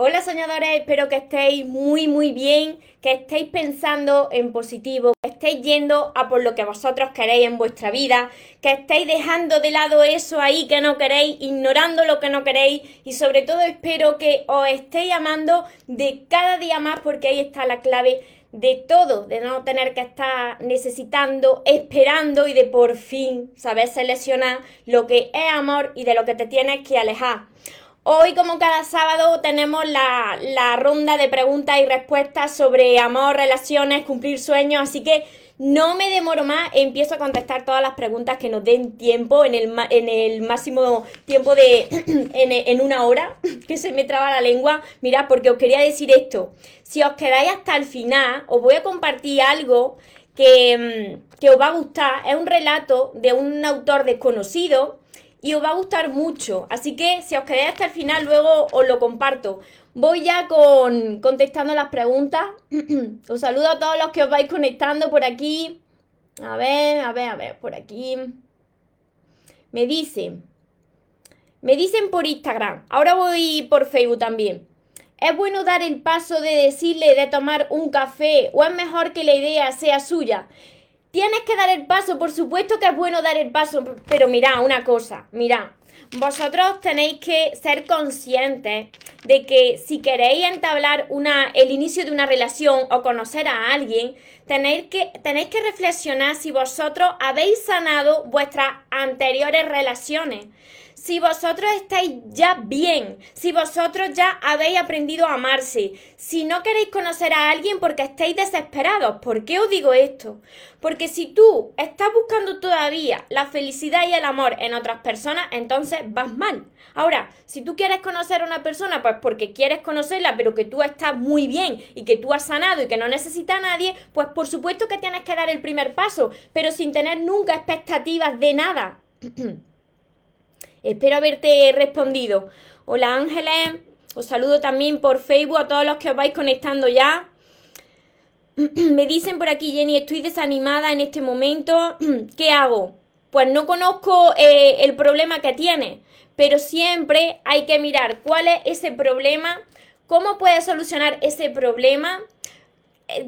Hola soñadores, espero que estéis muy muy bien, que estéis pensando en positivo, que estéis yendo a por lo que vosotros queréis en vuestra vida, que estéis dejando de lado eso ahí que no queréis, ignorando lo que no queréis y sobre todo espero que os estéis amando de cada día más porque ahí está la clave de todo, de no tener que estar necesitando, esperando y de por fin saber seleccionar lo que es amor y de lo que te tienes que alejar. Hoy, como cada sábado, tenemos la, ronda de preguntas y respuestas sobre amor, relaciones, cumplir sueños, así que no me demoro más, empiezo a contestar todas las preguntas que nos den tiempo en el, en el máximo tiempo de en, una hora, que se me traba la lengua. Mirad, porque os quería decir esto. Si os quedáis hasta el final, os voy a compartir algo que, mm, que os va a gustar. Es un relato de un autor desconocido y os va a gustar mucho. Así que si os quedáis hasta el final, luego os lo comparto. Voy ya con contestando las preguntas. os saludo a todos los que os vais conectando por aquí. A ver, a ver, a ver, por aquí. Me dicen, me dicen por Instagram. Ahora voy por Facebook también. ¿Es bueno dar el paso de decirle de tomar un café o es mejor que la idea sea suya? Tienes que dar el paso, por supuesto que es bueno dar el paso, pero mira una cosa, mira, vosotros tenéis que ser conscientes de que si queréis entablar una, el inicio de una relación o conocer a alguien, tenéis que, tenéis que reflexionar si vosotros habéis sanado vuestras anteriores relaciones si vosotros estáis ya bien, si vosotros ya habéis aprendido a amarse, si no queréis conocer a alguien porque estáis desesperados. ¿Por qué os digo esto? Porque si tú estás buscando todavía la felicidad y el amor en otras personas, entonces vas mal. Ahora, si tú quieres conocer a una persona, pues porque quieres conocerla, pero que tú estás muy bien y que tú has sanado y que no necesita a nadie, pues por supuesto que tienes que dar el primer paso, pero sin tener nunca expectativas de nada. Espero haberte respondido. Hola Ángeles, os saludo también por Facebook a todos los que os vais conectando ya. Me dicen por aquí, Jenny, estoy desanimada en este momento. ¿Qué hago? Pues no conozco eh, el problema que tiene, pero siempre hay que mirar cuál es ese problema, cómo puedes solucionar ese problema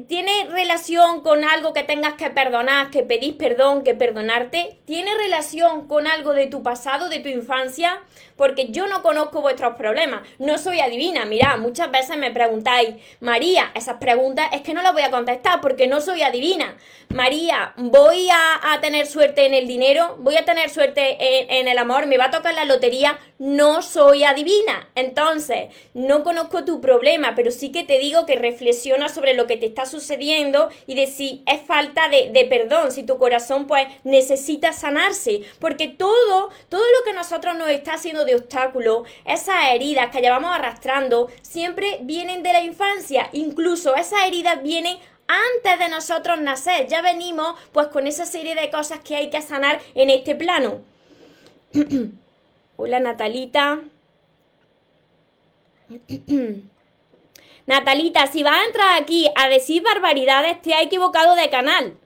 ¿Tiene relación con algo que tengas que perdonar, que pedís perdón, que perdonarte? ¿Tiene relación con algo de tu pasado, de tu infancia? Porque yo no conozco vuestros problemas, no soy adivina. Mirad, muchas veces me preguntáis, María, esas preguntas es que no las voy a contestar porque no soy adivina. María, ¿voy a, tener suerte en el dinero? ¿Voy a tener suerte en, en el amor? ¿Me va a tocar la lotería? No soy adivina. Entonces, no conozco tu problema, pero sí que te digo que reflexiona sobre lo que te está sucediendo y de si es falta de, perdón, si tu corazón pues necesita sanarse, porque todo, todo lo que nosotros nos está haciendo de obstáculo, esas heridas que llevamos arrastrando, siempre vienen de la infancia, incluso esas heridas vienen antes de nosotros nacer, ya venimos pues con esa serie de cosas que hay que sanar en este plano. Hola Natalita. Natalita, si vas a entrar aquí a decir barbaridades, te has equivocado de canal.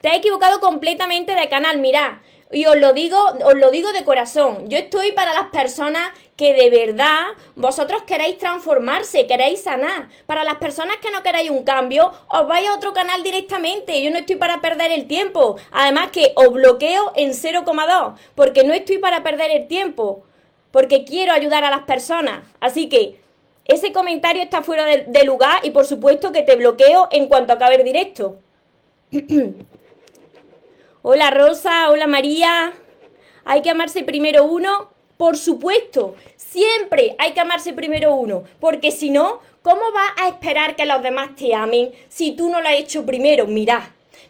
Te has equivocado completamente de canal, mirá. Y os lo digo, os lo digo de corazón. Yo estoy para las personas que de verdad vosotros queréis transformarse, queréis sanar. Para las personas que no queréis un cambio, os vais a otro canal directamente. Yo no estoy para perder el tiempo. Además que os bloqueo en 0,2, porque no estoy para perder el tiempo, porque quiero ayudar a las personas. Así que ese comentario está fuera de, lugar y por supuesto que te bloqueo en cuanto acabe el directo. hola Rosa, hola María. ¿Hay que amarse primero uno? Por supuesto, siempre hay que amarse primero uno, porque si no, ¿cómo vas a esperar que los demás te amen si tú no lo has hecho primero? Mirad,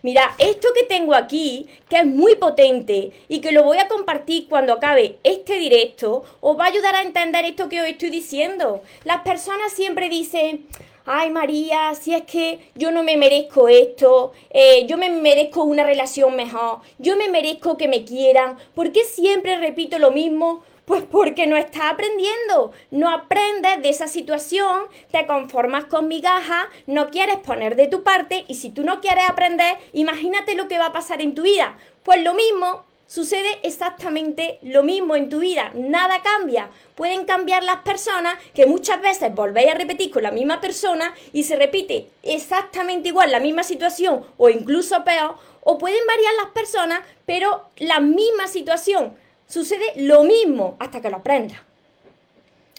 Mira, esto que tengo aquí, que es muy potente y que lo voy a compartir cuando acabe este directo, os va a ayudar a entender esto que os estoy diciendo. Las personas siempre dicen, ay María, si es que yo no me merezco esto, eh, yo me merezco una relación mejor, yo me merezco que me quieran, ¿por qué siempre repito lo mismo? Pues porque no estás aprendiendo, no aprendes de esa situación, te conformas con migajas, no quieres poner de tu parte y si tú no quieres aprender, imagínate lo que va a pasar en tu vida. Pues lo mismo, sucede exactamente lo mismo en tu vida, nada cambia. Pueden cambiar las personas, que muchas veces volvéis a repetir con la misma persona y se repite exactamente igual la misma situación o incluso peor, o pueden variar las personas, pero la misma situación sucede lo mismo hasta que lo aprendas.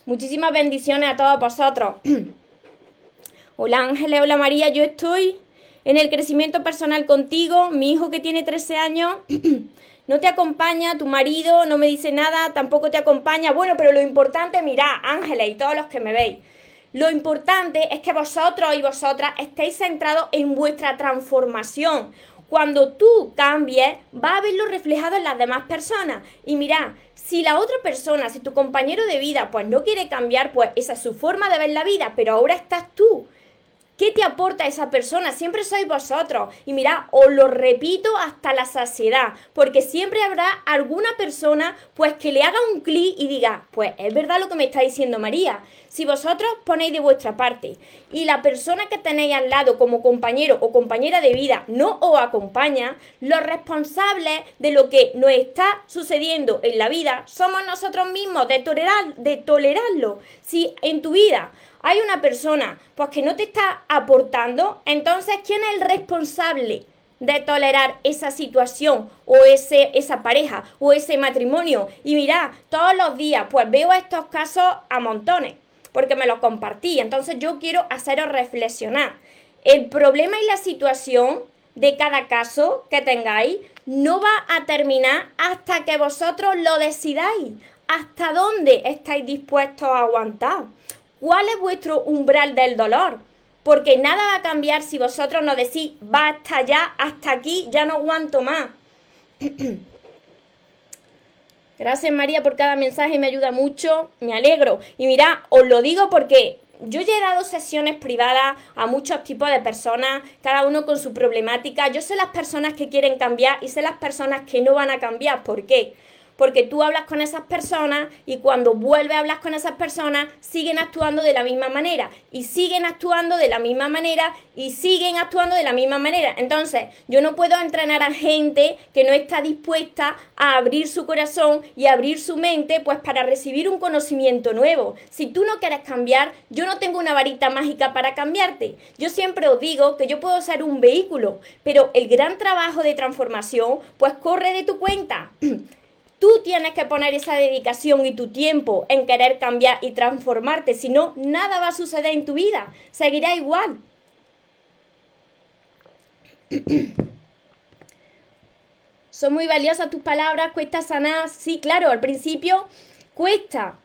Muchísimas bendiciones a todos vosotros. hola Ángeles, hola María, yo estoy en el crecimiento personal contigo, mi hijo que tiene 13 años no te acompaña, tu marido no me dice nada, tampoco te acompaña. Bueno, pero lo importante, mirad, Ángeles y todos los que me veis, lo importante es que vosotros y vosotras estéis centrados en vuestra transformación. Cuando tú cambies, va a verlo reflejado en las demás personas. Y mira, si la otra persona, si tu compañero de vida, pues no quiere cambiar, pues esa es su forma de ver la vida, pero ahora estás tú. ¿Qué te aporta esa persona? Siempre sois vosotros. Y mira, os lo repito hasta la saciedad, porque siempre habrá alguna persona pues que le haga un clic y diga, pues es verdad lo que me está diciendo María. Si vosotros ponéis de vuestra parte y la persona que tenéis al lado como compañero o compañera de vida no os acompaña, los responsables de lo que nos está sucediendo en la vida somos nosotros mismos, de, tolerar, de tolerarlo. Si en tu vida hay una persona pues que no te está aportando, entonces ¿quién es el responsable de tolerar esa situación o ese, esa pareja o ese matrimonio? Y mira, todos los días pues veo estos casos a montones porque me los compartí. Entonces yo quiero haceros reflexionar. El problema y la situación de cada caso que tengáis no va a terminar hasta que vosotros lo decidáis. ¿Hasta dónde estáis dispuestos a aguantar? ¿Cuál es vuestro umbral del dolor? Porque nada va a cambiar si vosotros no decís, basta ya, hasta aquí, ya no aguanto más. Gracias María por cada mensaje, me ayuda mucho, me alegro. Y mira, os lo digo porque yo ya he dado sesiones privadas a muchos tipos de personas, cada uno con su problemática. Yo sé las personas que quieren cambiar y sé las personas que no van a cambiar. ¿Por qué? Porque tú hablas con esas personas y cuando vuelves a hablar con esas personas siguen actuando de la misma manera y siguen actuando de la misma manera y siguen actuando de la misma manera. Entonces, yo no puedo entrenar a gente que no está dispuesta a abrir su corazón y abrir su mente pues para recibir un conocimiento nuevo. Si tú no quieres cambiar, yo no tengo una varita mágica para cambiarte. Yo siempre os digo que yo puedo ser un vehículo, pero el gran trabajo de transformación pues corre de tu cuenta. Tú tienes que poner esa dedicación y tu tiempo en querer cambiar y transformarte, si no, nada va a suceder en tu vida, seguirá igual. Son muy valiosas tus palabras, cuesta sanar, sí, claro, al principio cuesta,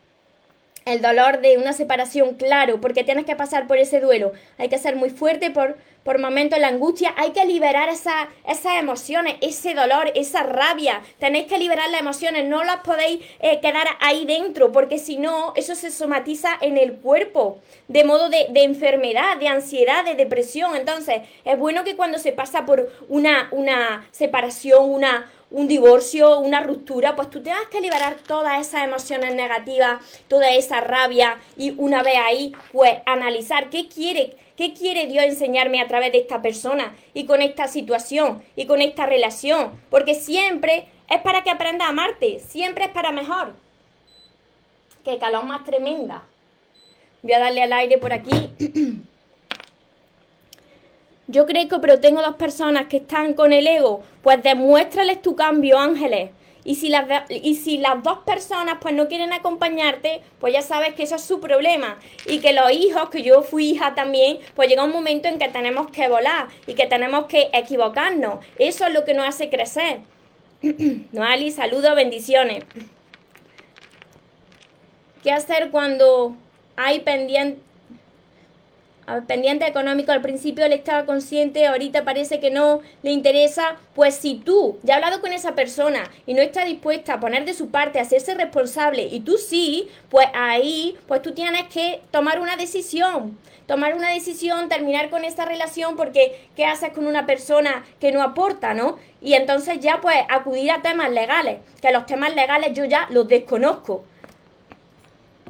el dolor de una separación, claro, porque tienes que pasar por ese duelo. Hay que ser muy fuerte por, por momentos la angustia. Hay que liberar esa, esas emociones, ese dolor, esa rabia. Tenéis que liberar las emociones. No las podéis eh, quedar ahí dentro, porque si no, eso se somatiza en el cuerpo, de modo de, de, enfermedad, de ansiedad, de depresión. Entonces, es bueno que cuando se pasa por una, una separación, una un divorcio, una ruptura, pues tú tengas que liberar todas esas emociones negativas, toda esa rabia y una vez ahí, pues analizar qué quiere, qué quiere Dios enseñarme a través de esta persona y con esta situación y con esta relación, porque siempre es para que aprenda a amarte, siempre es para mejor. Qué calor más tremenda. Voy a darle al aire por aquí. Yo que pero tengo dos personas que están con el ego, pues demuéstrales tu cambio, ángeles. Y si, las, y si las dos personas pues no quieren acompañarte, pues ya sabes que eso es su problema. Y que los hijos, que yo fui hija también, pues llega un momento en que tenemos que volar y que tenemos que equivocarnos. Eso es lo que nos hace crecer. Noali, saludos, bendiciones. ¿Qué hacer cuando hay pendiente pendiente económico, al principio él estaba consciente, ahorita parece que no le interesa, pues si tú ya has hablado con esa persona y no está dispuesta a poner de su parte, a hacerse responsable y tú sí, pues ahí, pues tú tienes que tomar una decisión, tomar una decisión, terminar con esta relación porque ¿qué haces con una persona que no aporta, no? Y entonces ya pues acudir a temas legales, que los temas legales yo ya los desconozco.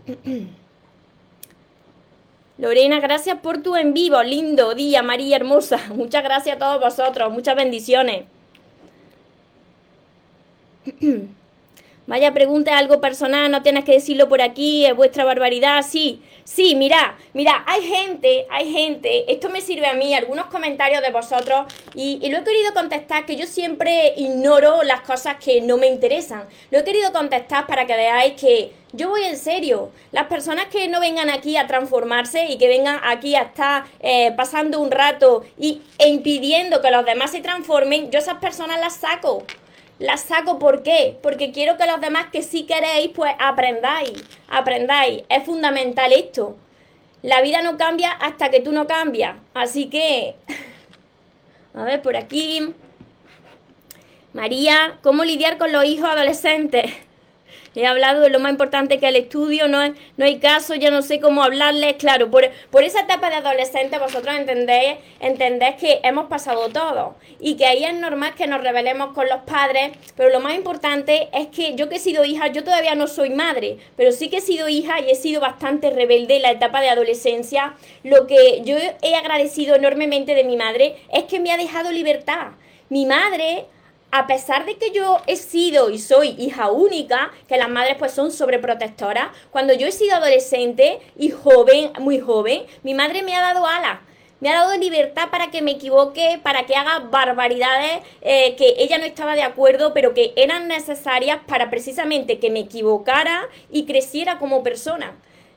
Lorena, gracias por tu en vivo. Lindo día, María hermosa. Muchas gracias a todos vosotros. Muchas bendiciones. Vaya pregunta, algo personal, no tienes que decirlo por aquí, es vuestra barbaridad, sí. Sí, mira, mira, hay gente, hay gente, esto me sirve a mí, algunos comentarios de vosotros, y, y, lo he querido contestar, que yo siempre ignoro las cosas que no me interesan. Lo he querido contestar para que veáis que yo voy en serio. Las personas que no vengan aquí a transformarse y que vengan aquí a estar eh, pasando un rato y, e impidiendo que los demás se transformen, yo esas personas las saco. Las saco ¿por qué? Porque quiero que los demás que sí queréis, pues aprendáis, aprendáis. Es fundamental esto. La vida no cambia hasta que tú no cambias. Así que, a ver, por aquí. María, ¿cómo lidiar con los hijos adolescentes? He hablado de lo más importante que el estudio, no, no hay caso, ya no sé cómo hablarles, claro, por, por esa etapa de adolescente vosotros entendéis, entendéis que hemos pasado todo y que ahí es normal que nos rebelemos con los padres, pero lo más importante es que yo que he sido hija, yo todavía no soy madre, pero sí que he sido hija y he sido bastante rebelde en la etapa de adolescencia, lo que yo he agradecido enormemente de mi madre es que me ha dejado libertad. Mi madre a pesar de que yo he sido y soy hija única, que las madres pues son sobreprotectoras, cuando yo he sido adolescente y joven, muy joven, mi madre me ha dado alas. Me ha dado libertad para que me equivoque, para que haga barbaridades eh, que ella no estaba de acuerdo, pero que eran necesarias para precisamente que me equivocara y creciera como persona.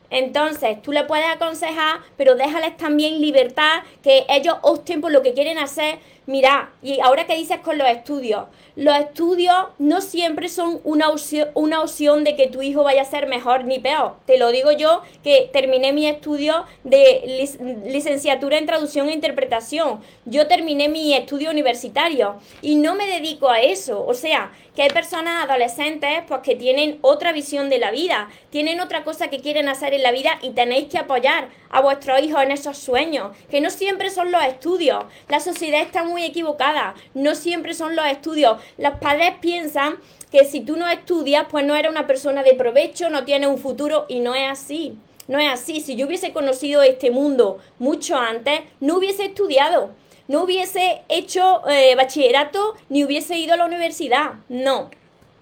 Entonces, tú le puedes aconsejar, pero déjales también libertad, que ellos opten por lo que quieren hacer Mira, y ahora que dices con los estudios, los estudios no siempre son una opción, una opción de que tu hijo vaya a ser mejor ni peor. Te lo digo yo que terminé mi estudio de licenciatura en traducción e interpretación. Yo terminé mi estudio universitario y no me dedico a eso. O sea, que hay personas adolescentes pues que tienen otra visión de la vida, tienen otra cosa que quieren hacer en la vida y tenéis que apoyar a vuestros hijos en esos sueños, que no siempre son los estudios. La sociedad está muy equivocada, no siempre son los estudios. Los padres piensan que si tú no estudias, pues no eres una persona de provecho, no tienes un futuro y no es así. No es así. Si yo hubiese conocido este mundo mucho antes, no hubiese estudiado, no hubiese hecho eh, bachillerato, ni hubiese ido a la universidad. No,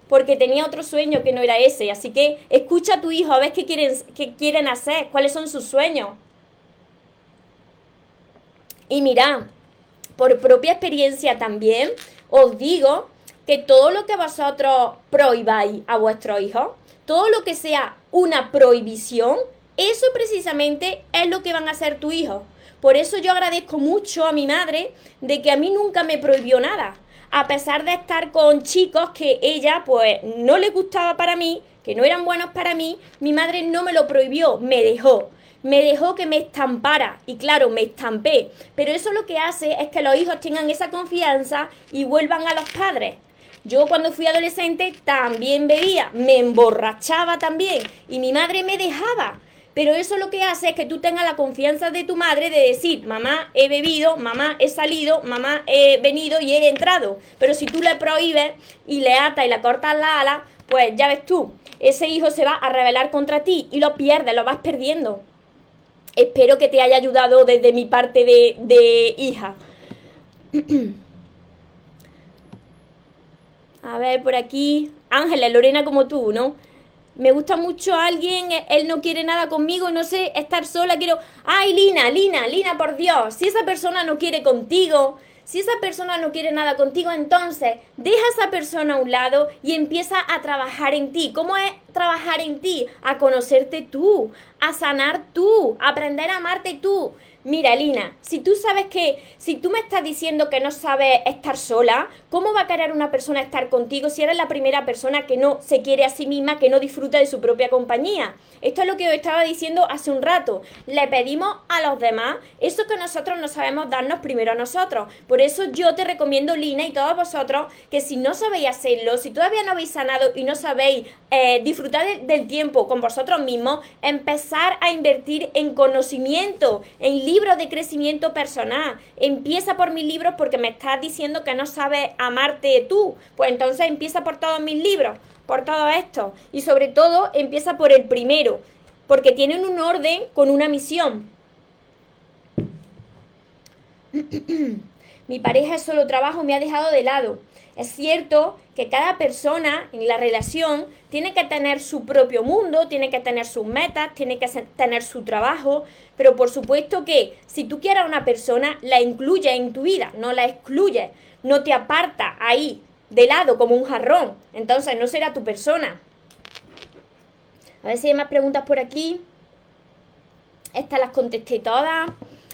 porque tenía otro sueño que no era ese. Así que escucha a tu hijo, a ver qué quieren, qué quieren hacer, cuáles son sus sueños. Y mira, por propia experiencia también, os digo que todo lo que vosotros prohibáis a vuestros hijos, todo lo que sea una prohibición, eso precisamente es lo que van a hacer tu hijo. Por eso yo agradezco mucho a mi madre de que a mí nunca me prohibió nada a pesar de estar con chicos que ella pues no le gustaba para mí, que no eran buenos para mí, mi madre no me lo prohibió, me dejó. Me dejó que me estampara y claro, me estampé. Pero eso lo que hace es que los hijos tengan esa confianza y vuelvan a los padres. Yo cuando fui adolescente también bebía, me emborrachaba también y mi madre me dejaba. Pero eso lo que hace es que tú tengas la confianza de tu madre de decir, mamá, he bebido, mamá, he salido, mamá, he venido y he entrado. Pero si tú le prohíbes y le atas y le cortas la ala, pues ya ves tú, ese hijo se va a rebelar contra ti y lo pierdes, lo vas perdiendo. Espero que te haya ayudado desde mi parte de, de hija. A ver, por aquí. Ángeles, Lorena como tú, ¿no? me gusta mucho alguien, e, él no quiere nada conmigo, no sé, estar sola, quiero, ay, Lina, Lina, Lina, por Dios, si esa persona no quiere contigo, si esa persona no quiere nada contigo, entonces deja a esa persona a un lado y empieza a trabajar en ti. ¿Cómo es trabajar en ti? A conocerte tú, a sanar tú, a aprender a amarte tú. Mira, Lina, si tú sabes que, si tú me estás diciendo que no sabes estar sola, ¿cómo va a querer una persona estar contigo si eres la primera persona que no se quiere a sí misma, que no disfruta de su propia compañía? Esto es lo que os estaba diciendo hace un rato. Le pedimos a los demás eso que nosotros no sabemos darnos primero a nosotros. Por eso yo te recomiendo, Lina, y todos vosotros, que si no sabéis hacerlo, si todavía no habéis sanado y no sabéis eh, disfrutar del tiempo con vosotros mismos, empezar a invertir en conocimiento, en de crecimiento personal. Empieza por mis libros porque me estás diciendo que no sabes amarte tú. Pues entonces empieza por todos mis libros por todo esto. Y sobre todo empieza por el primero, porque tienen un orden con una misión. Mi pareja es solo trabajo, me ha dejado de lado. Es cierto que cada persona en la relación tiene que tener su propio mundo, tiene que tener sus metas, tiene que tener su trabajo, pero por supuesto que si tú quieres a una persona, la incluyes en tu vida, no la excluyes, no te aparta ahí de lado como un jarrón, entonces no será tu persona. A ver si hay más preguntas por aquí. Estas las contesté todas.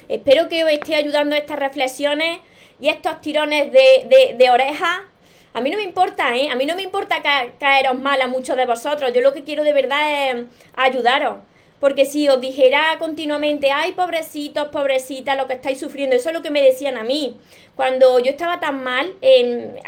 Espero que os esté ayudando estas reflexiones y estos tirones de, oreja. A mí no me importa, ¿eh? A mí no me importa caeros mal a muchos de vosotros. Yo lo que quiero de verdad es ayudaros. Porque si os dijera continuamente, ay, pobrecitos, pobrecitas, lo que estáis sufriendo, eso es lo que me decían a mí. Cuando yo estaba tan mal,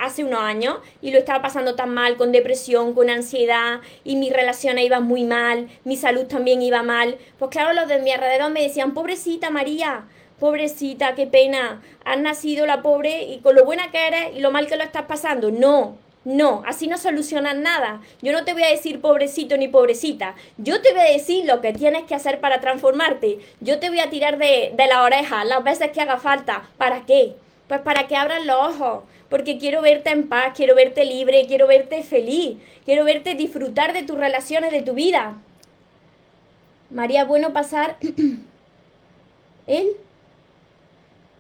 hace unos años, y lo estaba pasando tan mal, con depresión, con ansiedad, y mis relaciones iban muy mal, mi salud también iba mal, pues claro, los de mi alrededor me decían, pobrecita María, pobrecita, qué pena, has nacido la pobre y con lo buena que eres y lo mal que lo estás pasando. No, no, así no solucionas nada. Yo no te voy a decir pobrecito ni pobrecita. Yo te voy a decir lo que tienes que hacer para transformarte. Yo te voy a tirar de, la oreja las veces que haga falta. ¿Para qué? Pues para que abras los ojos. Porque quiero verte en paz, quiero verte libre, quiero verte feliz, quiero verte disfrutar de tus relaciones, de tu vida. María, bueno pasar. ¿Él?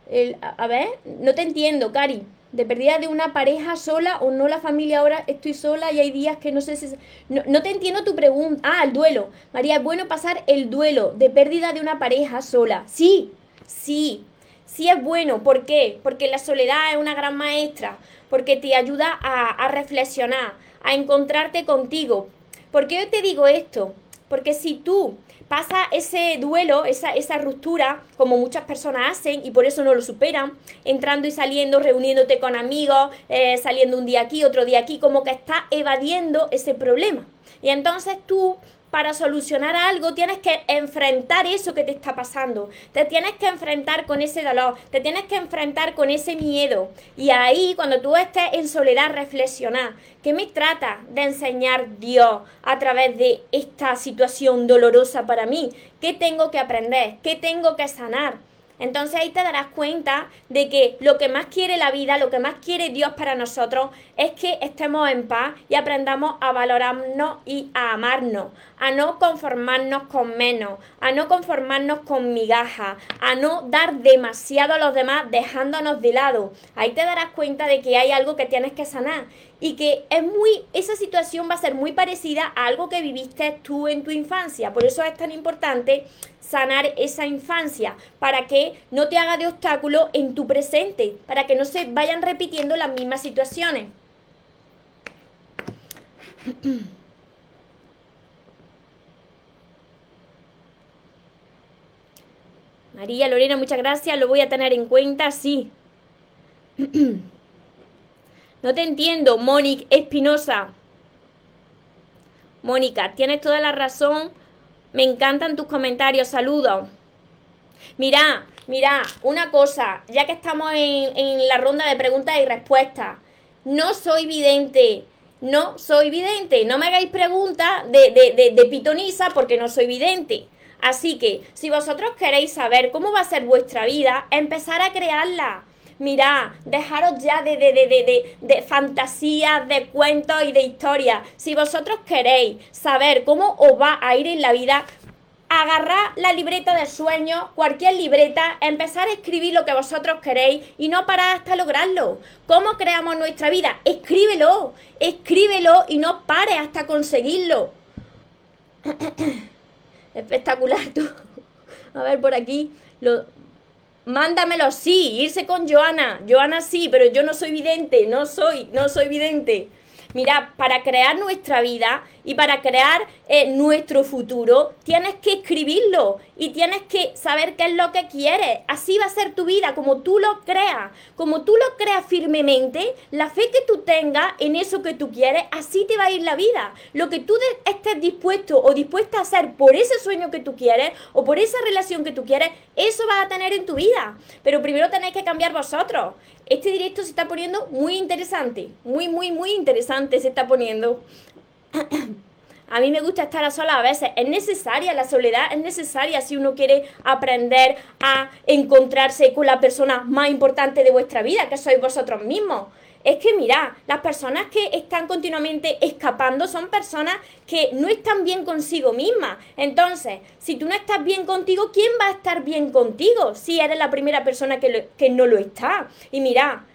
El, a ver, no te entiendo, Cari de pérdida de una pareja sola o no la familia ahora estoy sola y hay días que no sé si... No, te entiendo tu pregunta. Ah, el duelo. María, es bueno pasar el duelo de pérdida de una pareja sola. Sí, sí, sí es bueno. ¿Por qué? Porque la soledad es una gran maestra, porque te ayuda a, a reflexionar, a encontrarte contigo. ¿Por qué yo te digo esto? Porque si tú pasa ese duelo, esa, esa ruptura, como muchas personas hacen y por eso no lo superan, entrando y saliendo, reuniéndote con amigos, eh, saliendo un día aquí, otro día aquí, como que está evadiendo ese problema. Y entonces tú para solucionar algo tienes que enfrentar eso que te está pasando. Te tienes que enfrentar con ese dolor, te tienes que enfrentar con ese miedo. Y ahí, cuando tú estés en soledad, reflexionar. ¿Qué me trata de enseñar Dios a través de esta situación dolorosa para mí? ¿Qué tengo que aprender? ¿Qué tengo que sanar? Entonces ahí te darás cuenta de que lo que más quiere la vida, lo que más quiere Dios para nosotros es que estemos en paz y aprendamos a valorarnos y a amarnos, a no conformarnos con menos, a no conformarnos con migajas, a no dar demasiado a los demás dejándonos de lado. Ahí te darás cuenta de que hay algo que tienes que sanar y que es muy, esa situación va a ser muy parecida a algo que viviste tú en tu infancia. Por eso es tan importante sanar esa infancia, para que no te haga de obstáculo en tu presente, para que no se vayan repitiendo las mismas situaciones. María Lorena, muchas gracias, lo voy a tener en cuenta, sí. No te entiendo, Mónica Espinosa. Mónica, tienes toda la razón. Me encantan tus comentarios. Saludos. Mira, mira, una cosa, ya que estamos en, la ronda de preguntas y respuestas. No soy vidente. No soy vidente. No me hagáis preguntas de, de, de pitonisa porque no soy vidente. Así que, si vosotros queréis saber cómo va a ser vuestra vida, empezar a crearla Mirad, dejaros ya de, de, de, de, fantasías, de cuentos y de historias. Si vosotros queréis saber cómo os va a ir en la vida, agarrad la libreta de sueños, cualquier libreta, empezar a escribir lo que vosotros queréis y no parar hasta lograrlo. ¿Cómo creamos nuestra vida? Escríbelo, escríbelo y no pares hasta conseguirlo. Espectacular tú. A ver por aquí. Lo, Mándamelo, sí, irse con Joana. Joana sí, pero yo no soy vidente, no soy, no soy vidente. Mira, para crear nuestra vida y para crear eh, nuestro futuro, tienes que escribirlo y tienes que saber qué es lo que quieres. Así va a ser tu vida, como tú lo creas. Como tú lo creas firmemente, la fe que tú tengas en eso que tú quieres, así te va a ir la vida. Lo que tú estés dispuesto o dispuesta a hacer por ese sueño que tú quieres o por esa relación que tú quieres, eso vas a tener en tu vida. Pero primero tenéis que cambiar vosotros. Este directo se está poniendo muy interesante, muy, muy, muy interesante se está poniendo. A mí me gusta estar a solas a veces. Es necesaria, la soledad es necesaria si uno quiere aprender a encontrarse con la persona más importante de vuestra vida, que sois vosotros mismos. Es que mira, las personas que están continuamente escapando son personas que no están bien consigo mismas. Entonces, si tú no estás bien contigo, ¿quién va a estar bien contigo si eres la primera persona que, que no lo está? Y mira,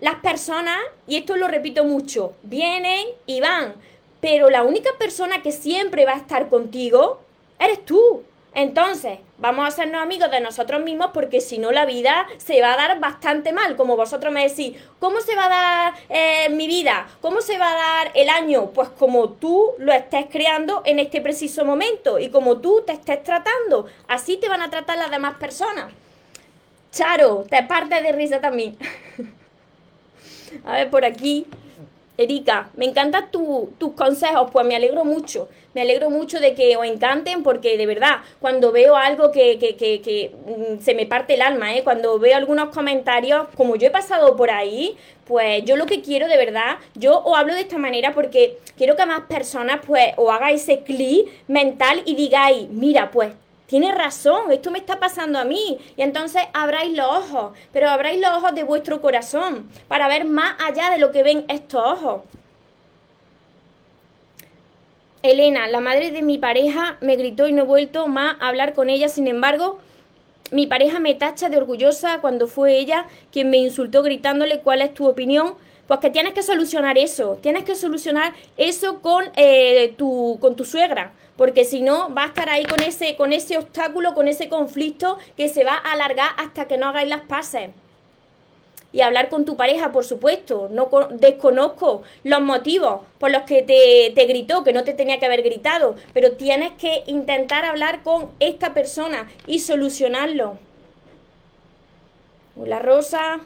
las personas, y esto lo repito mucho, vienen y van, pero la única persona que siempre va a estar contigo eres tú. Entonces, vamos a hacernos amigos de nosotros mismos porque si no la vida se va a dar bastante mal. Como vosotros me decís, ¿cómo se va a dar eh, mi vida? ¿Cómo se va a dar el año? Pues como tú lo estés creando en este preciso momento y como tú te estés tratando. Así te van a tratar las demás personas. Charo, te parte de risa también. a ver, por aquí. Erika, me encantan tus consejos, pues me alegro mucho, me alegro mucho de que os encanten porque de verdad, cuando veo algo que, que, que, que mm, se me parte el alma, ¿eh? cuando veo algunos comentarios, como yo he pasado por ahí, pues yo lo que quiero de verdad, yo os hablo de esta manera porque quiero que más personas pues os haga ese clic mental y digáis, mira, pues tiene razón, esto me está pasando a mí. Y entonces abráis los ojos, pero abráis los ojos de vuestro corazón para ver más allá de lo que ven estos ojos. Elena, la madre de mi pareja, me gritó y no he vuelto más a hablar con ella. Sin embargo, mi pareja me tacha de orgullosa cuando fue ella quien me insultó gritándole cuál es tu opinión. Pues que tienes que solucionar eso, tienes que solucionar eso con, eh, tu, con tu suegra porque si no va a estar ahí con ese, con ese obstáculo, con ese conflicto que se va a alargar hasta que no hagáis las paces. Y hablar con tu pareja, por supuesto. No desconozco los motivos por los que te, te gritó, que no te tenía que haber gritado, pero tienes que intentar hablar con esta persona y solucionarlo. Hola Rosa.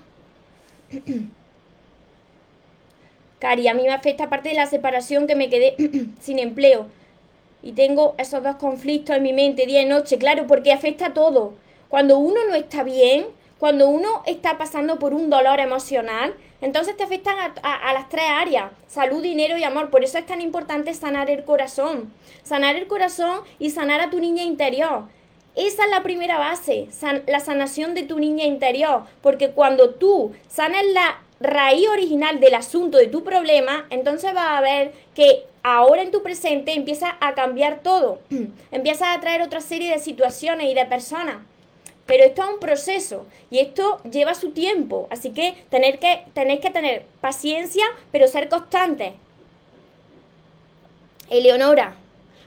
Cari, a mí me afecta aparte de la separación que me quedé sin empleo y tengo esos dos conflictos en mi mente día y noche, claro, porque afecta a todo. Cuando uno no está bien, cuando uno está pasando por un dolor emocional, entonces te afectan a, las tres áreas, salud, dinero y amor. Por eso es tan importante sanar el corazón, sanar el corazón y sanar a tu niña interior. Esa es la primera base, la sanación de tu niña interior, porque cuando tú sanas la raíz original del asunto, de tu problema, entonces vas a ver que ahora en tu presente empieza a cambiar todo, empieza a traer otra serie de situaciones y de personas. Pero esto es un proceso y esto lleva su tiempo, así que, tener que tenéis que tener paciencia, pero ser constantes. Eleonora,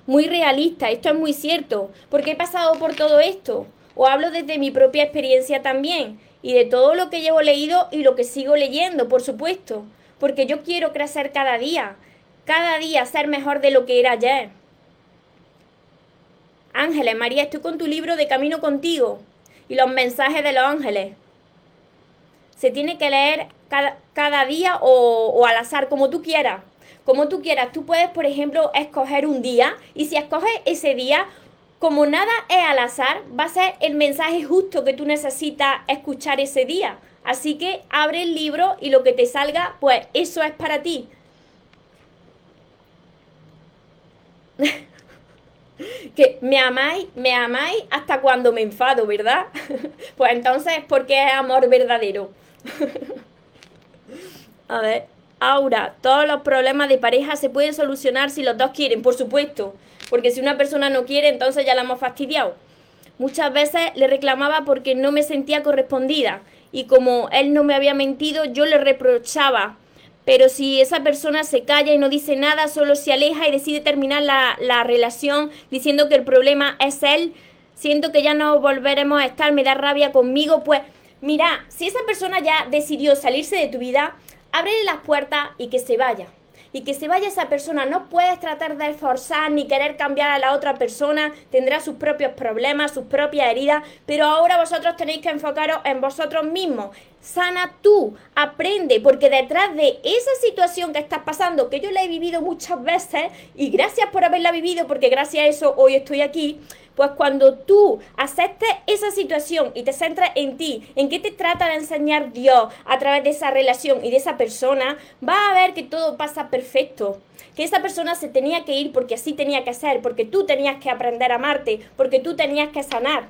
muy realista, esto es muy cierto, porque he pasado por todo esto, o hablo desde mi propia experiencia también, y de todo lo que llevo leído y lo que sigo leyendo, por supuesto, porque yo quiero crecer cada día, cada día ser mejor de lo que era ayer. Ángeles, María, estoy con tu libro de Camino contigo y los mensajes de los ángeles. Se tiene que leer cada, día o, o al azar, como tú quieras. Como tú quieras. Tú puedes, por ejemplo, escoger un día y si escoges ese día, como nada es al azar, va a ser el mensaje justo que tú necesitas escuchar ese día. Así que abre el libro y lo que te salga, pues eso es para ti. que me amáis, me amáis hasta cuando me enfado, ¿verdad? pues entonces, ¿por qué es amor verdadero? A ver, Aura, todos los problemas de pareja se pueden solucionar si los dos quieren, por supuesto, porque si una persona no quiere, entonces ya la hemos fastidiado. Muchas veces le reclamaba porque no me sentía correspondida y como él no me había mentido, yo le reprochaba pero si esa persona se calla y no dice nada, solo se aleja y decide terminar la, relación diciendo que el problema es él, siento que ya no volveremos a estar, me da rabia conmigo, pues mira, si esa persona ya decidió salirse de tu vida, ábrele las puertas y que se vaya y que se vaya esa persona. No puedes tratar de esforzar ni querer cambiar a la otra persona, tendrá sus propios problemas, sus propias heridas, pero ahora vosotros tenéis que enfocaros en vosotros mismos. Sana tú, aprende, porque detrás de esa situación que estás pasando, que yo la he vivido muchas veces, y gracias por haberla vivido, porque gracias a eso hoy estoy aquí, pues cuando tú aceptes esa situación y te centras en ti, en qué te trata de enseñar Dios a través de esa relación y de esa persona, vas a ver que todo pasa perfecto. Que esa persona se tenía que ir porque así tenía que ser, porque tú tenías que aprender a amarte, porque tú tenías que sanar.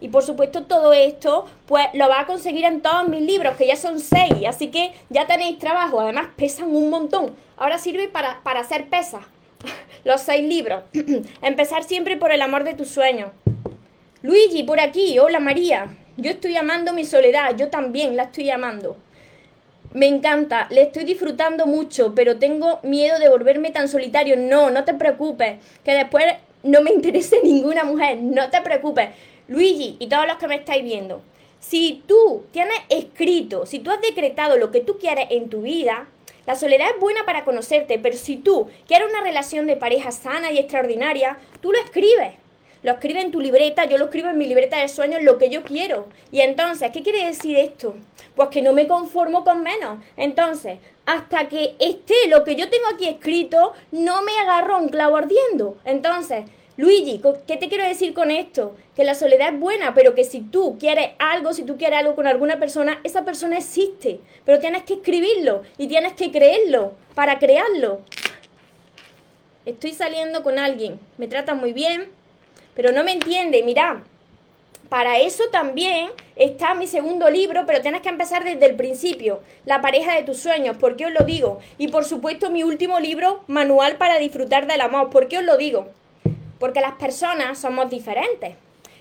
Y por supuesto todo esto, pues lo va a conseguir en todos mis libros, que ya son seis, así que ya tenéis trabajo, además pesan un montón. Ahora sirve para, para hacer pesas, los seis libros. Empezar siempre por el amor de tus sueños. Luigi, por aquí, hola María. Yo estoy amando mi soledad, yo también la estoy amando. Me encanta, le estoy disfrutando mucho, pero tengo miedo de volverme tan solitario. No, no te preocupes, que después no me interese ninguna mujer, no te preocupes. Luigi y todos los que me estáis viendo, si tú tienes escrito, si tú has decretado lo que tú quieres en tu vida, la soledad es buena para conocerte, pero si tú quieres una relación de pareja sana y extraordinaria, tú lo escribes. Lo escribes en tu libreta, yo lo escribo en mi libreta de sueños, lo que yo quiero. Y entonces, ¿qué quiere decir esto? Pues que no me conformo con menos. Entonces, hasta que esté lo que yo tengo aquí escrito, no me agarro un clavo ardiendo. Entonces, Luigi, ¿qué te quiero decir con esto? Que la soledad es buena, pero que si tú quieres algo, si tú quieres algo con alguna persona, esa persona existe. Pero tienes que escribirlo y tienes que creerlo para crearlo. Estoy saliendo con alguien, me trata muy bien, pero no me entiende. Mira, para eso también está mi segundo libro, pero tienes que empezar desde el principio, La pareja de tus sueños, ¿por qué os lo digo? Y por supuesto mi último libro, Manual para disfrutar del amor, ¿por qué os lo digo? Porque las personas somos diferentes.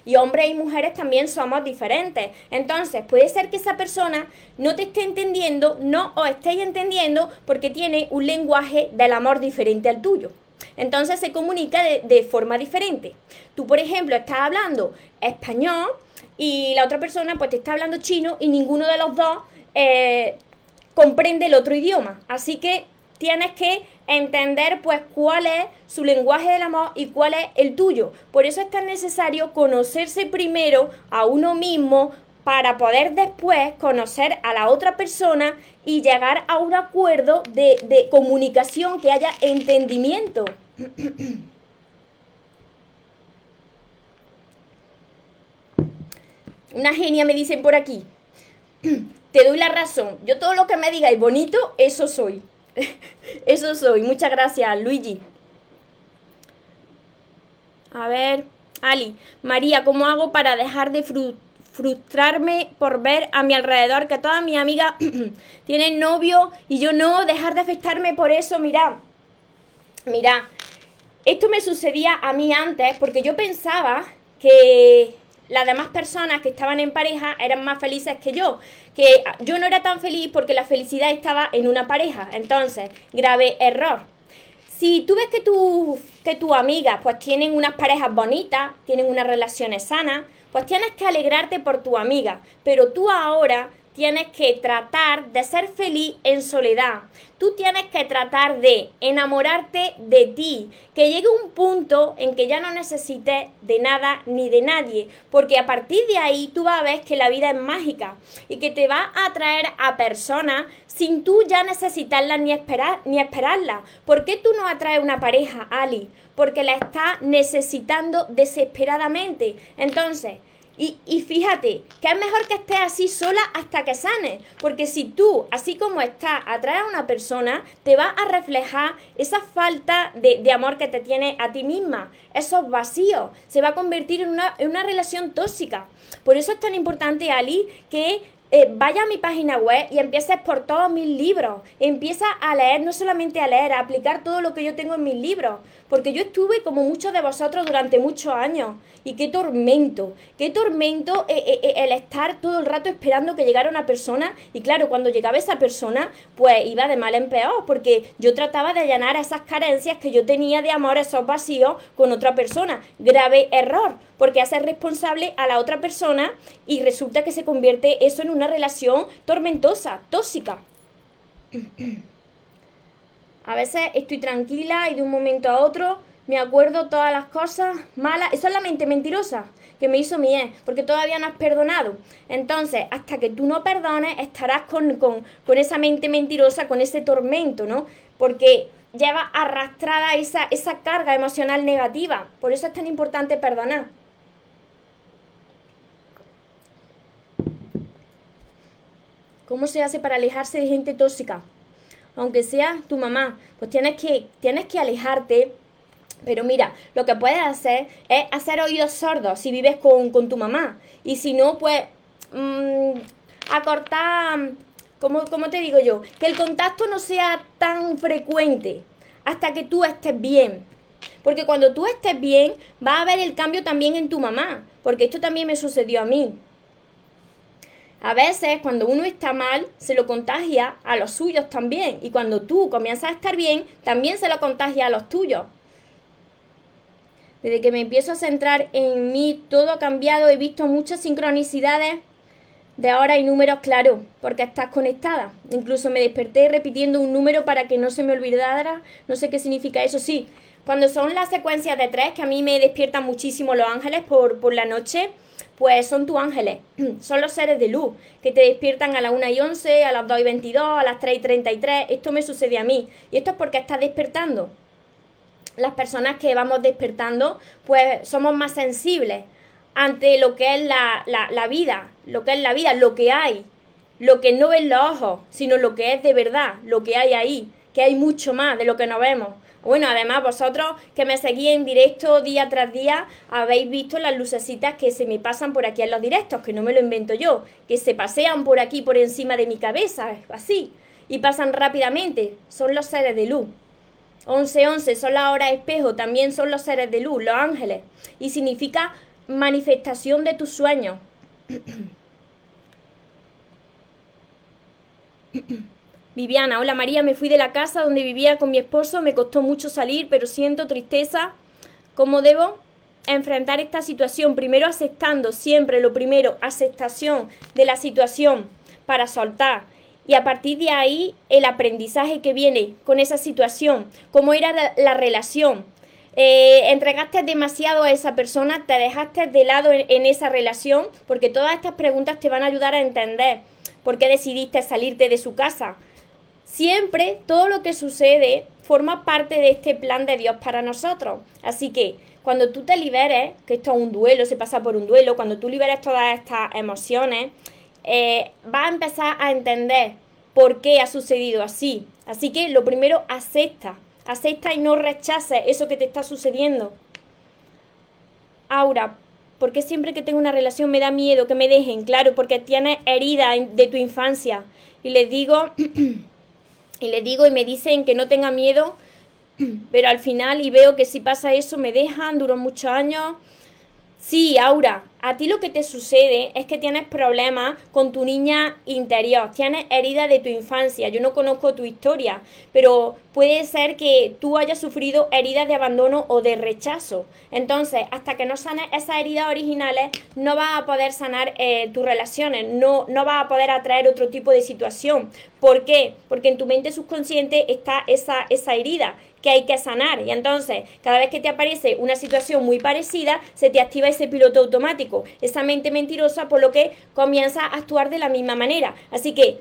Y hombres y mujeres también somos diferentes. Entonces, puede ser que esa persona no te esté entendiendo, no os estéis entendiendo porque tiene un lenguaje del amor diferente al tuyo. Entonces se comunica de, forma diferente. Tú, por ejemplo, estás hablando español y la otra persona pues te está hablando chino y ninguno de los dos eh, comprende el otro idioma. Así que tienes que entender pues cuál es su lenguaje del amor y cuál es el tuyo. Por eso es tan necesario conocerse primero a uno mismo para poder después conocer a la otra persona y llegar a un acuerdo de, de comunicación, que haya entendimiento. Una genia me dicen por aquí. Te doy la razón. Yo todo lo que me digáis bonito, eso soy. Eso soy. Muchas gracias, Luigi. A ver, Ali. María, ¿cómo hago para dejar de frustrarme por ver a mi alrededor que todas mis amigas tienen novio y yo no? Dejar de afectarme por eso. Mira, mira. Esto me sucedía a mí antes porque yo pensaba que las demás personas que estaban en pareja eran más felices que yo, que yo no era tan feliz porque la felicidad estaba en una pareja. Entonces, grave error. Si tú ves que, tu, que tus amigas pues tienen unas parejas bonitas, tienen unas relaciones sanas, pues tienes que alegrarte por tu amiga, pero tú ahora tienes que tratar de ser feliz en soledad. Tú tienes que tratar de enamorarte de ti, que llegue un punto en que ya no necesites de nada ni de nadie, porque a partir de ahí tú vas a ver que la vida es mágica y que te va a atraer a personas sin tú ya necesitarla ni, esperar, ni esperarla. ¿Por qué tú no atraes una pareja, Ali? Porque la estás necesitando desesperadamente. Entonces, y, fíjate, que es mejor que estés así sola hasta que sane, porque si tú, así como estás, atraes a una persona, te va a reflejar esa falta de, amor que te tiene a ti misma, esos vacíos, se va a convertir en una, en una relación tóxica. Por eso es tan importante, Ali, que eh, vaya a mi página web y empieces por todos mis libros. Empieza a leer, no solamente a leer, a aplicar todo lo que yo tengo en mis libros. Porque yo estuve como muchos de vosotros durante muchos años. Y qué tormento, qué tormento eh, eh, el estar todo el rato esperando que llegara una persona. Y claro, cuando llegaba esa persona, pues iba de mal en peor. Porque yo trataba de llenar esas carencias que yo tenía de amor, esos vacíos con otra persona. Grave error porque hace responsable a la otra persona y resulta que se convierte eso en una relación tormentosa, tóxica. A veces estoy tranquila y de un momento a otro me acuerdo todas las cosas malas. Eso es la mente mentirosa que me hizo mi ex, porque todavía no has perdonado. Entonces, hasta que tú no perdones, estarás con, con, con esa mente mentirosa, con ese tormento, ¿no? Porque lleva arrastrada esa, esa carga emocional negativa. Por eso es tan importante perdonar. ¿Cómo se hace para alejarse de gente tóxica? Aunque sea tu mamá, pues tienes que, tienes que alejarte Pero mira, lo que puedes hacer es hacer oídos sordos si vives con, tu mamá. Y si no, pues mmm, acortar, como, como te digo yo, que el contacto no sea tan frecuente hasta que tú estés bien. Porque cuando tú estés bien, va a haber el cambio también en tu mamá. Porque esto también me sucedió a mí. A veces cuando uno está mal, se lo contagia a los suyos también. Y cuando tú comienzas a estar bien, también se lo contagia a los tuyos. Desde que me empiezo a centrar en mí, todo ha cambiado. He visto muchas sincronicidades. De ahora hay números claros, porque estás conectada. Incluso me desperté repitiendo un número para que no se me olvidara. No sé qué significa eso. Sí, cuando son las secuencias de tres, que a mí me despiertan muchísimo los ángeles por, por la noche, pues son tus ángeles, son los seres de luz que te despiertan a las 1 y 11, a las 2 y 22, a las 3 y 33. Esto me sucede a mí y esto es porque estás despertando. Las personas que vamos despertando, pues somos más sensibles ante lo que es la, la vida, lo que es la vida, lo que hay, lo que no ven los ojos, sino lo que es de verdad, lo que hay ahí, que hay mucho más de lo que no vemos. Bueno, además vosotros que me seguís en directo día tras día, habéis visto las lucecitas que se me pasan por aquí en los directos, que no me lo invento yo, que se pasean por aquí por encima de mi cabeza, así, y pasan rápidamente. Son los seres de luz. 11-11 son las horas espejo, también son los seres de luz, los ángeles. Y significa manifestación de tus sueños. Viviana, hola María, me fui de la casa donde vivía con mi esposo, me costó mucho salir, pero siento tristeza. ¿Cómo debo enfrentar esta situación? Primero aceptando, siempre lo primero, aceptación de la situación para soltar. Y a partir de ahí, el aprendizaje que viene con esa situación, cómo era la, relación. Eh, entregaste demasiado a esa persona, te dejaste de lado en esa relación, porque todas estas preguntas te van a ayudar a entender por qué decidiste salirte de su casa, Siempre todo lo que sucede forma parte de este plan de Dios para nosotros. Así que cuando tú te liberes, que esto es un duelo, se pasa por un duelo, cuando tú liberes todas estas emociones, eh, vas a empezar a entender por qué ha sucedido así. Así que lo primero, acepta, acepta y no rechaces eso que te está sucediendo. Aura, ¿por qué siempre que tengo una relación me da miedo que me dejen? Claro, porque tienes heridas de tu infancia. Y les digo y le digo y me dicen que no tenga miedo, pero al final y veo que si pasa eso me dejan, duró muchos años. Sí, Aura, a ti lo que te sucede es que tienes problemas con tu niña interior, tienes heridas de tu infancia. Yo no conozco tu historia, pero puede ser que tú hayas sufrido heridas de abandono o de rechazo. Entonces, hasta que no sanes esas heridas originales, no vas a poder sanar eh, tus relaciones, no, no vas a poder atraer otro tipo de situación. ¿Por qué? Porque en tu mente subconsciente está esa, esa herida que hay que sanar. Y entonces, cada vez que te aparece una situación muy parecida, se te activa ese piloto automático, esa mente mentirosa, por lo que comienza a actuar de la misma manera. Así que,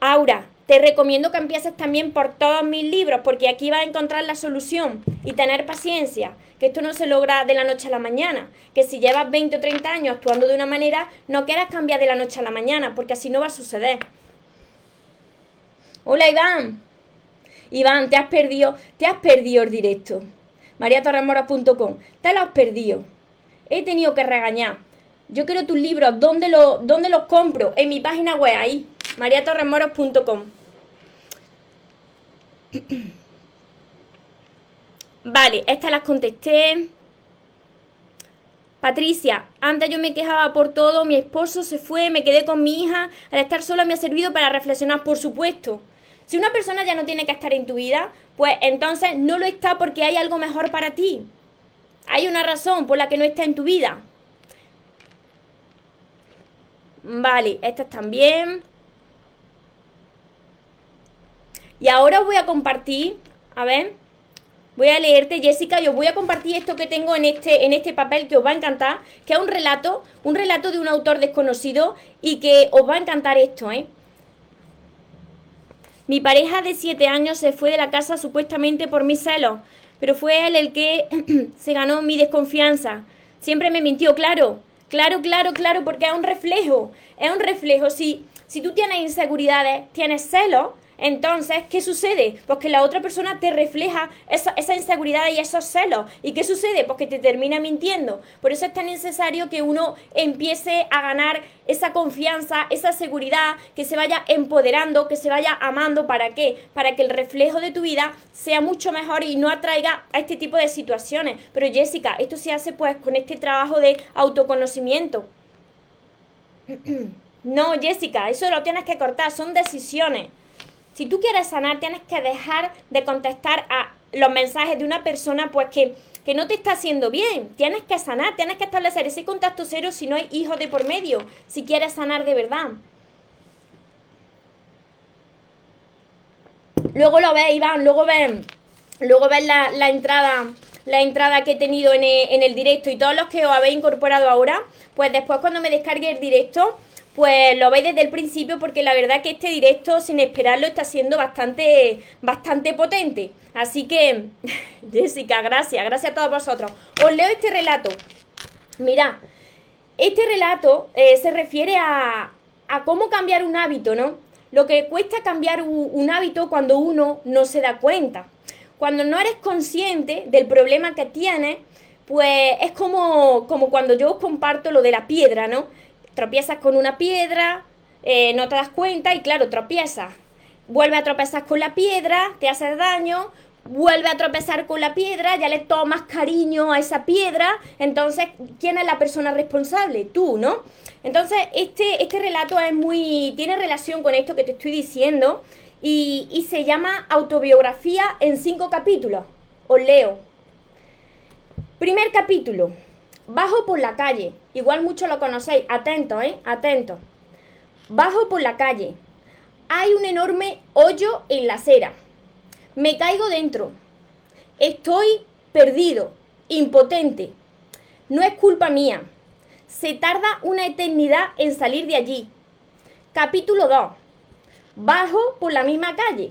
Aura, te recomiendo que empieces también por todos mis libros, porque aquí vas a encontrar la solución y tener paciencia, que esto no se logra de la noche a la mañana, que si llevas 20 o 30 años actuando de una manera, no quieras cambiar de la noche a la mañana, porque así no va a suceder. Hola Iván, Iván, te has perdido, te has perdido el directo. mariatorremoras.com, te lo has perdido. He tenido que regañar. Yo quiero tus libros, ¿dónde, lo, dónde los compro? En mi página web, ahí, mariatorremoras.com. Vale, estas las contesté. Patricia, antes yo me quejaba por todo, mi esposo se fue, me quedé con mi hija. Al estar sola me ha servido para reflexionar, por supuesto. Si una persona ya no tiene que estar en tu vida, pues entonces no lo está porque hay algo mejor para ti. Hay una razón por la que no está en tu vida. Vale, estas también. Y ahora os voy a compartir, a ver, voy a leerte, Jessica, y os voy a compartir esto que tengo en este, en este papel que os va a encantar, que es un relato, un relato de un autor desconocido y que os va a encantar esto, ¿eh? Mi pareja de siete años se fue de la casa supuestamente por mis celos, pero fue él el que se ganó mi desconfianza. Siempre me mintió, claro, claro, claro, claro, porque es un reflejo, es un reflejo. Si, si tú tienes inseguridades, tienes celos, Entonces, ¿qué sucede? Pues que la otra persona te refleja esa, esa, inseguridad y esos celos. ¿Y qué sucede? Pues que te termina mintiendo. Por eso es tan necesario que uno empiece a ganar esa confianza, esa seguridad, que se vaya empoderando, que se vaya amando. ¿Para qué? Para que el reflejo de tu vida sea mucho mejor y no atraiga a este tipo de situaciones. Pero Jessica, esto se hace pues con este trabajo de autoconocimiento. No, Jessica, eso lo tienes que cortar, son decisiones. Si tú quieres sanar, tienes que dejar de contestar a los mensajes de una persona pues que, que no te está haciendo bien. Tienes que sanar, tienes que establecer ese contacto cero si no hay hijos de por medio, si quieres sanar de verdad. Luego lo ves, Iván, luego ven, luego ves la, la entrada la entrada que he tenido en el, en el, directo y todos los que os habéis incorporado ahora, pues después cuando me descargue el directo, pues lo veis desde el principio porque la verdad que este directo sin esperarlo está siendo bastante, bastante potente. Así que, Jessica, gracias, gracias a todos vosotros. Os leo este relato. Mira, este relato eh, se refiere a, a, cómo cambiar un hábito, ¿no? Lo que cuesta cambiar un, un hábito cuando uno no se da cuenta. Cuando no eres consciente del problema que tienes, pues es como, como cuando yo os comparto lo de la piedra, ¿no? Tropiezas con una piedra, eh, no te das cuenta y claro, tropiezas. Vuelve a tropezar con la piedra, te hace daño, vuelve a tropezar con la piedra, ya le tomas cariño a esa piedra, entonces, ¿quién es la persona responsable? Tú, ¿no? Entonces, este, este relato es muy, tiene relación con esto que te estoy diciendo y, y se llama Autobiografía en cinco capítulos. Os leo. Primer capítulo. Bajo por la calle. Igual mucho lo conocéis. Atento, ¿eh? Atento. Bajo por la calle. Hay un enorme hoyo en la acera. Me caigo dentro. Estoy perdido, impotente. No es culpa mía. Se tarda una eternidad en salir de allí. Capítulo 2. Bajo por la misma calle.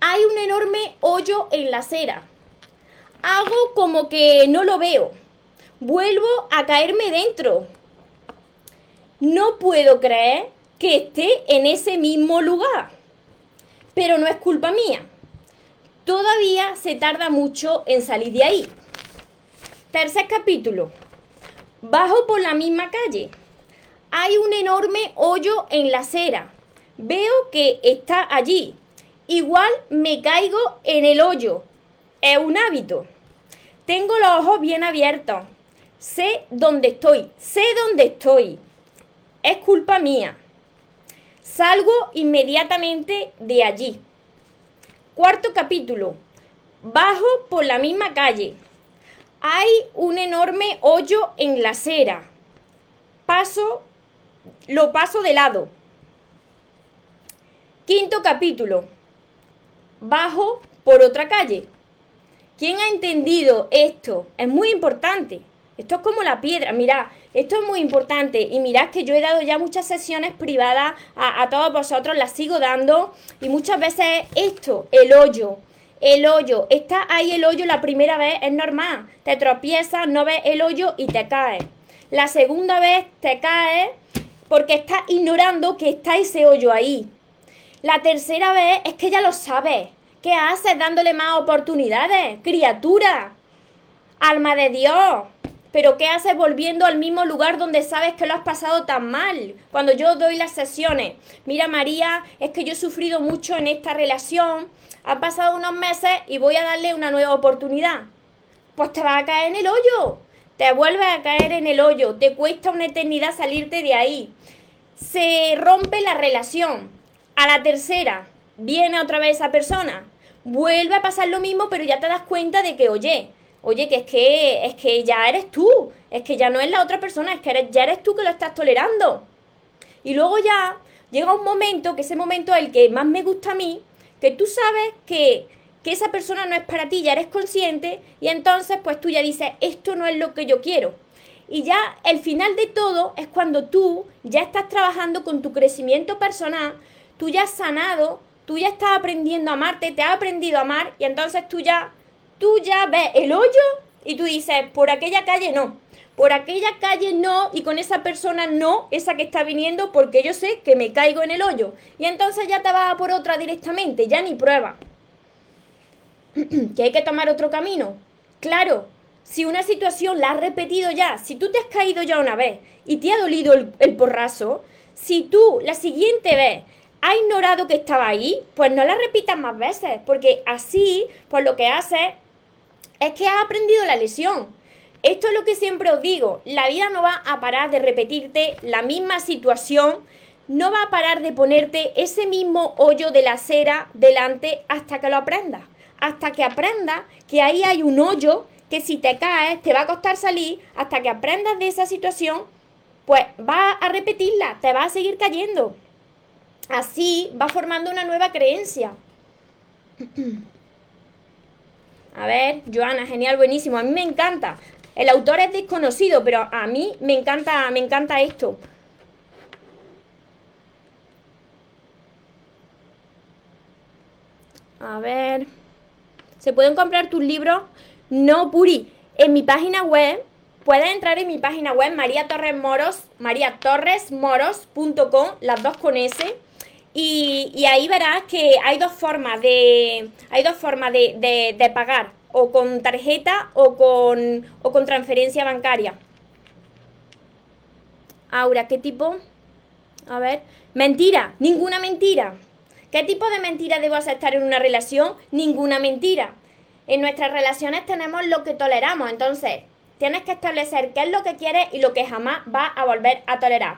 Hay un enorme hoyo en la acera. Hago como que no lo veo vuelvo a caerme dentro. No puedo creer que esté en ese mismo lugar. Pero no es culpa mía. Todavía se tarda mucho en salir de ahí. Tercer capítulo. Bajo por la misma calle. Hay un enorme hoyo en la acera. Veo que está allí. Igual me caigo en el hoyo. Es un hábito. Tengo los ojos bien abiertos. Sé dónde estoy, sé dónde estoy. Es culpa mía. Salgo inmediatamente de allí. Cuarto capítulo. Bajo por la misma calle. Hay un enorme hoyo en la acera. Paso, lo paso de lado. Quinto capítulo. Bajo por otra calle. ¿Quién ha entendido esto? Es muy importante. Esto es como la piedra. Mirad, esto es muy importante. Y mirad que yo he dado ya muchas sesiones privadas a, todos vosotros, las sigo dando. Y muchas veces esto, el hoyo, el hoyo, está ahí el hoyo la primera vez, es normal. Te tropiezas, no ves el hoyo y te caes. La segunda vez te caes porque estás ignorando que está ese hoyo ahí. La tercera vez es que ya lo sabes. ¿Qué haces dándole más oportunidades? Criatura. Alma de Dios. Pero ¿qué haces volviendo al mismo lugar donde sabes que lo has pasado tan mal? Cuando yo doy las sesiones, mira María, es que yo he sufrido mucho en esta relación, han pasado unos meses y voy a darle una nueva oportunidad. Pues te vas a caer en el hoyo, te vuelves a caer en el hoyo, te cuesta una eternidad salirte de ahí. Se rompe la relación. A la tercera, viene otra vez esa persona, vuelve a pasar lo mismo, pero ya te das cuenta de que, oye, Oye, que es que es que ya eres tú, es que ya no es la otra persona, es que eres, ya eres tú que lo estás tolerando. Y luego ya llega un momento, que ese momento es el que más me gusta a mí, que tú sabes que, que esa persona no es para ti, ya eres consciente, y entonces pues tú ya dices, esto no es lo que yo quiero. Y ya el final de todo es cuando tú ya estás trabajando con tu crecimiento personal, tú ya has sanado, tú ya estás aprendiendo a amarte, te has aprendido a amar, y entonces tú ya tú ya ves el hoyo y tú dices, por aquella calle no, por aquella calle no y con esa persona no, esa que está viniendo, porque yo sé que me caigo en el hoyo. Y entonces ya te vas a por otra directamente, ya ni prueba. que hay que tomar otro camino. Claro, si una situación la has repetido ya, si tú te has caído ya una vez y te ha dolido el, porrazo, si tú la siguiente vez has ignorado que estaba ahí, pues no la repitas más veces, porque así, pues lo que haces es que has aprendido la lesión. Esto es lo que siempre os digo, la vida no va a parar de repetirte la misma situación, no va a parar de ponerte ese mismo hoyo de la cera delante hasta que lo aprendas, hasta que aprendas que ahí hay un hoyo que si te caes te va a costar salir, hasta que aprendas de esa situación, pues va a repetirla, te va a seguir cayendo. Así va formando una nueva creencia. A ver, Joana, genial, buenísimo. A mí me encanta. El autor es desconocido, pero a mí me encanta, me encanta esto. A ver. ¿Se pueden comprar tus libros? No, Puri. En mi página web, puedes entrar en mi página web, María Torres Moros, mariatorresmoros.com, las dos con S. Y, ahí verás que hay dos formas de. Hay dos formas de, de pagar o con tarjeta o con, o con transferencia bancaria. Aura, ¿qué tipo? A ver, mentira, ninguna mentira. ¿Qué tipo de mentira debo aceptar en una relación? Ninguna mentira. En nuestras relaciones tenemos lo que toleramos, entonces tienes que establecer qué es lo que quieres y lo que jamás va a volver a tolerar.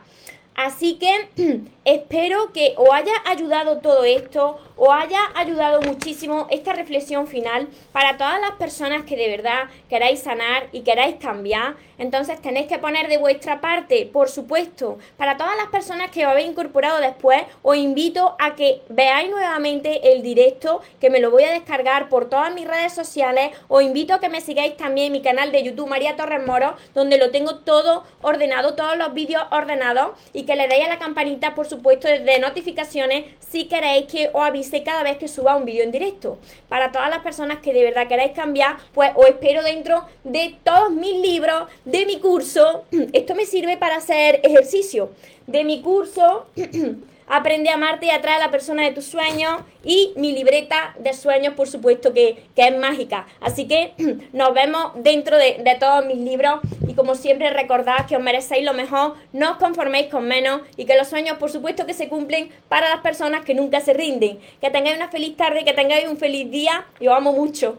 Así que espero que os haya ayudado todo esto, os haya ayudado muchísimo esta reflexión final para todas las personas que de verdad queráis sanar y queráis cambiar. Entonces tenéis que poner de vuestra parte, por supuesto. Para todas las personas que os habéis incorporado después, os invito a que veáis nuevamente el directo, que me lo voy a descargar por todas mis redes sociales. Os invito a que me sigáis también en mi canal de YouTube María Torres Moro, donde lo tengo todo ordenado, todos los vídeos ordenados y que le deis a la campanita, por supuesto, de notificaciones si queréis que os cada vez que suba un vídeo en directo. Para todas las personas que de verdad queráis cambiar, pues os espero dentro de todos mis libros, de mi curso. Esto me sirve para hacer ejercicio. De mi curso Aprende a amarte y atrae a la persona de tus sueños. Y mi libreta de sueños, por supuesto, que, es mágica. Así que nos vemos dentro de, de, todos mis libros. Y como siempre, recordad que os merecéis lo mejor, no os conforméis con menos y que los sueños, por supuesto, que se cumplen para las personas que nunca se rinden. Que tengáis una feliz tarde, que tengáis un feliz día y os amo mucho.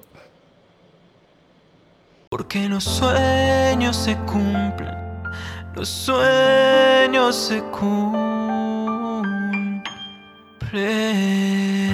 Porque los sueños se cumplen, los sueños se cumplen. pray.